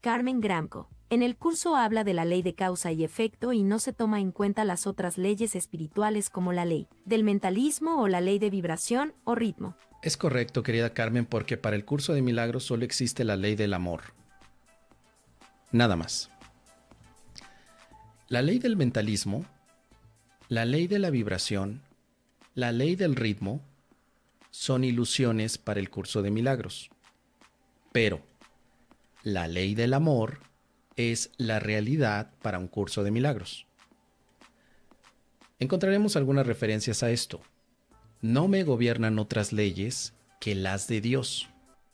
Carmen Gramco. En el curso habla de la ley de causa y efecto y no se toma en cuenta las otras leyes espirituales como la ley del mentalismo o la ley de vibración o ritmo. Es correcto, querida Carmen, porque para el curso de milagros solo existe la ley del amor. Nada más. La ley del mentalismo, la ley de la vibración, la ley del ritmo, son ilusiones para el curso de milagros. Pero la ley del amor es la realidad para un curso de milagros. Encontraremos algunas referencias a esto. No me gobiernan otras leyes que las de Dios.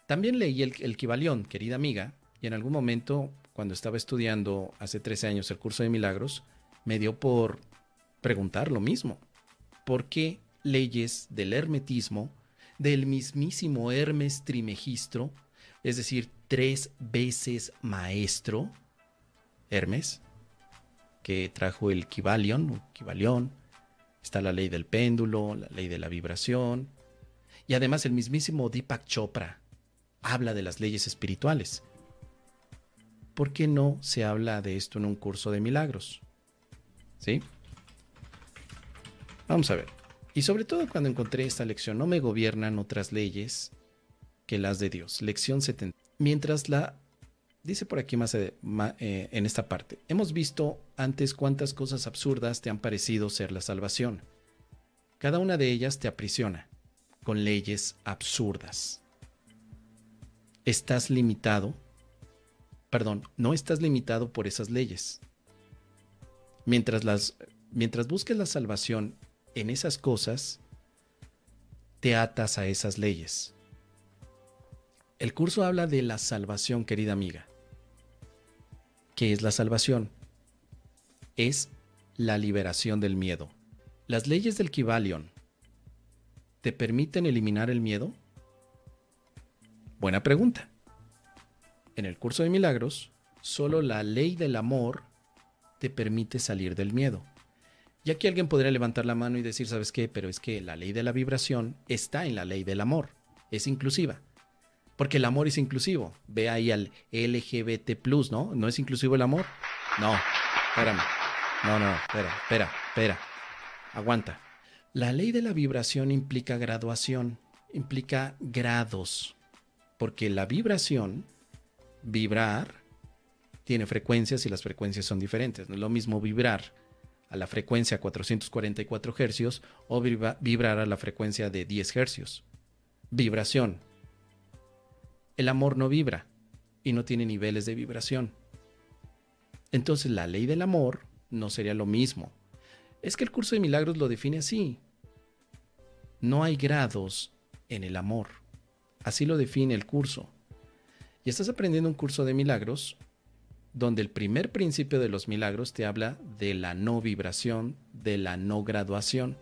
También leí el, el querida amiga, y en algún momento, cuando estaba estudiando hace 13 años el curso de milagros, me dio por preguntar lo mismo. ¿Por qué leyes del hermetismo, del mismísimo Hermes Trimegistro, es decir, tres veces maestro, Hermes, que trajo el Kibalion, Kibalión, está la ley del péndulo, la ley de la vibración, y además el mismísimo Deepak Chopra habla de las leyes espirituales. ¿Por qué no se habla de esto en un curso de milagros? ¿Sí? Vamos a ver. Y sobre todo cuando encontré esta lección, no me gobiernan otras leyes que las de Dios. Lección 70. Mientras la Dice por aquí más, eh, en esta parte, hemos visto antes cuántas cosas absurdas te han parecido ser la salvación. Cada una de ellas te aprisiona, con leyes absurdas. Estás limitado, perdón, no estás limitado por esas leyes. Mientras, las, mientras busques la salvación en esas cosas, te atas a esas leyes. El curso habla de la salvación, querida amiga. ¿Qué es la salvación? Es la liberación del miedo. ¿Las leyes del Kibalion te permiten eliminar el miedo? Buena pregunta. En el curso de milagros, solo la ley del amor te permite salir del miedo. Y aquí alguien podría levantar la mano y decir, ¿sabes qué? Pero es que la ley de la vibración está en la ley del amor. Es inclusiva. Porque el amor es inclusivo. Ve ahí al LGBT, ¿no? ¿No es inclusivo el amor? No, espérame. No, no, espera, espera, espera. Aguanta. La ley de la vibración implica graduación, implica grados. Porque la vibración, vibrar, tiene frecuencias y las frecuencias son diferentes. No es lo mismo vibrar a la frecuencia 444 hercios o vibrar a la frecuencia de 10 hercios. Vibración, el amor no vibra y no tiene niveles de vibración. Entonces la ley del amor no sería lo mismo. Es que el curso de milagros lo define así. No hay grados en el amor. Así lo define el curso. Y estás aprendiendo un curso de milagros donde el primer principio de los milagros te habla de la no vibración, de la no graduación.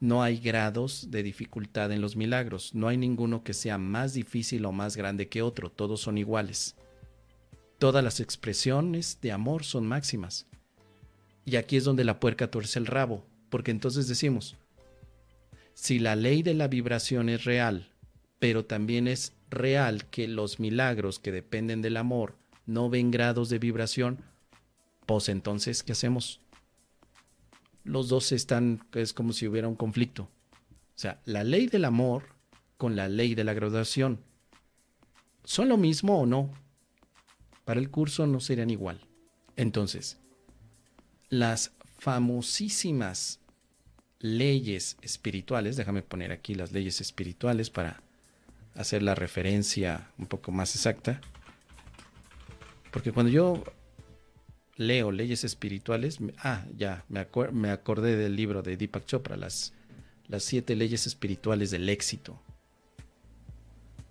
No hay grados de dificultad en los milagros, no hay ninguno que sea más difícil o más grande que otro, todos son iguales. Todas las expresiones de amor son máximas. Y aquí es donde la puerca tuerce el rabo, porque entonces decimos, si la ley de la vibración es real, pero también es real que los milagros que dependen del amor no ven grados de vibración, pues entonces, ¿qué hacemos? Los dos están, es como si hubiera un conflicto. O sea, la ley del amor con la ley de la graduación. ¿Son lo mismo o no? Para el curso no serían igual. Entonces, las famosísimas leyes espirituales, déjame poner aquí las leyes espirituales para hacer la referencia un poco más exacta. Porque cuando yo leo leyes espirituales, ah, ya, me, acordé del libro de Deepak Chopra, las siete leyes espirituales del éxito.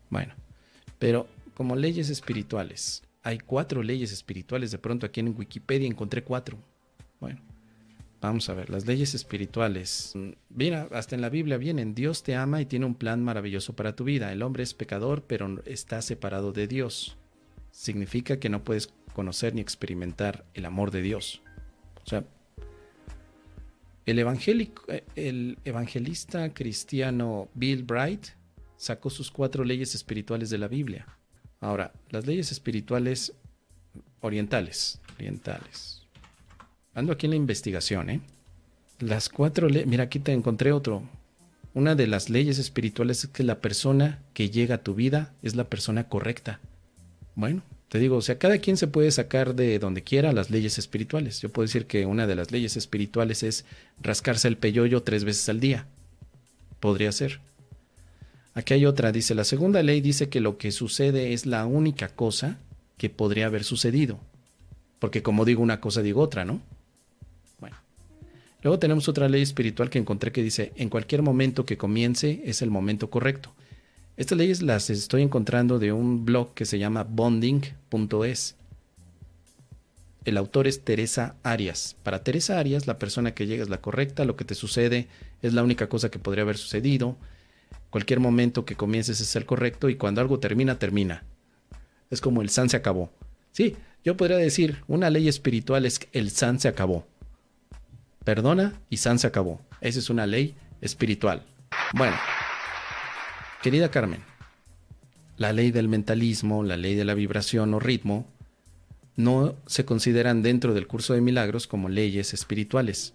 Bueno, pero como leyes espirituales, hay cuatro leyes espirituales, de pronto aquí en Wikipedia encontré cuatro. Bueno, vamos a ver, las leyes espirituales. Mira, hasta en la Biblia vienen, Dios te ama y tiene un plan maravilloso para tu vida. El hombre es pecador, pero está separado de Dios. Significa que no puedes conocer ni experimentar el amor de Dios. O sea, el, evangélico, el evangelista cristiano Bill Bright sacó sus cuatro leyes espirituales de la Biblia. Ahora, las leyes espirituales orientales, orientales. Ando aquí en la investigación, ¿eh? Las cuatro leyes, mira, aquí te encontré otro. Una de las leyes espirituales es que la persona que llega a tu vida es la persona correcta. Bueno, te digo, o sea, cada quien se puede sacar de donde quiera las leyes espirituales. Yo puedo decir que una de las leyes espirituales es rascarse el peyoyo tres veces al día. Podría ser. Aquí hay otra, dice, la segunda ley dice que lo que sucede es la única cosa que podría haber sucedido. Porque como digo una cosa, digo otra, ¿no? Bueno. Luego tenemos otra ley espiritual que encontré que dice, en cualquier momento que comience es el momento correcto. Estas leyes las estoy encontrando de un blog que se llama bonding.es. El autor es Teresa Arias. Para Teresa Arias, la persona que llega es la correcta, lo que te sucede es la única cosa que podría haber sucedido. Cualquier momento que comiences es el correcto y cuando algo termina, termina. Es como el san se acabó. Sí, yo podría decir, una ley espiritual es que el san se acabó. Perdona y san se acabó. Esa es una ley espiritual. Bueno. Querida Carmen, la ley del mentalismo, la ley de la vibración o ritmo, no se consideran dentro del curso de milagros como leyes espirituales,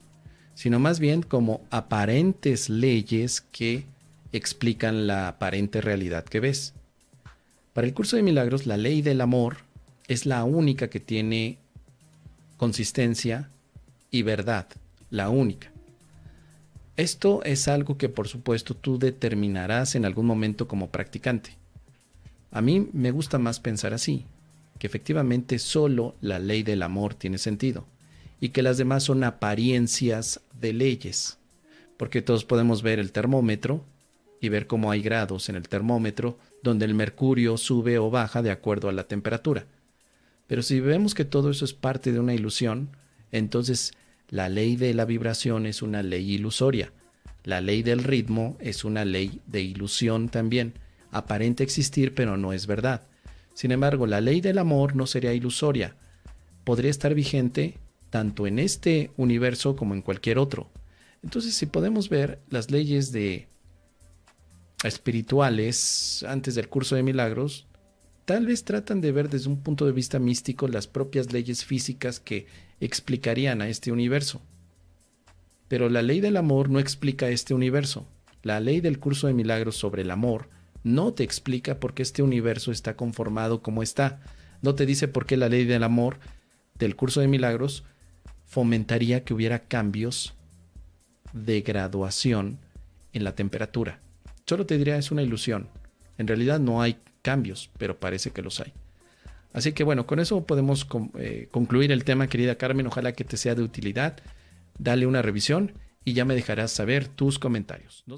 sino más bien como aparentes leyes que explican la aparente realidad que ves. Para el curso de milagros, la ley del amor es la única que tiene consistencia y verdad, la única. Esto es algo que por supuesto tú determinarás en algún momento como practicante. A mí me gusta más pensar así, que efectivamente solo la ley del amor tiene sentido y que las demás son apariencias de leyes, porque todos podemos ver el termómetro y ver cómo hay grados en el termómetro donde el mercurio sube o baja de acuerdo a la temperatura. Pero si vemos que todo eso es parte de una ilusión, entonces la ley de la vibración es una ley ilusoria. La ley del ritmo es una ley de ilusión también. Aparente existir, pero no es verdad. Sin embargo, la ley del amor no sería ilusoria. Podría estar vigente tanto en este universo como en cualquier otro. Entonces, si podemos ver las leyes de espirituales antes del curso de milagros, tal vez tratan de ver desde un punto de vista místico las propias leyes físicas que explicarían a este universo. Pero la ley del amor no explica este universo. La ley del curso de milagros sobre el amor no te explica por qué este universo está conformado como está. No te dice por qué la ley del amor del curso de milagros fomentaría que hubiera cambios de graduación en la temperatura. Solo te diría es una ilusión. En realidad no hay cambios, pero parece que los hay. Así que bueno, con eso podemos eh, concluir el tema, querida Carmen. Ojalá que te sea de utilidad. Dale una revisión y ya me dejarás saber tus comentarios. Nos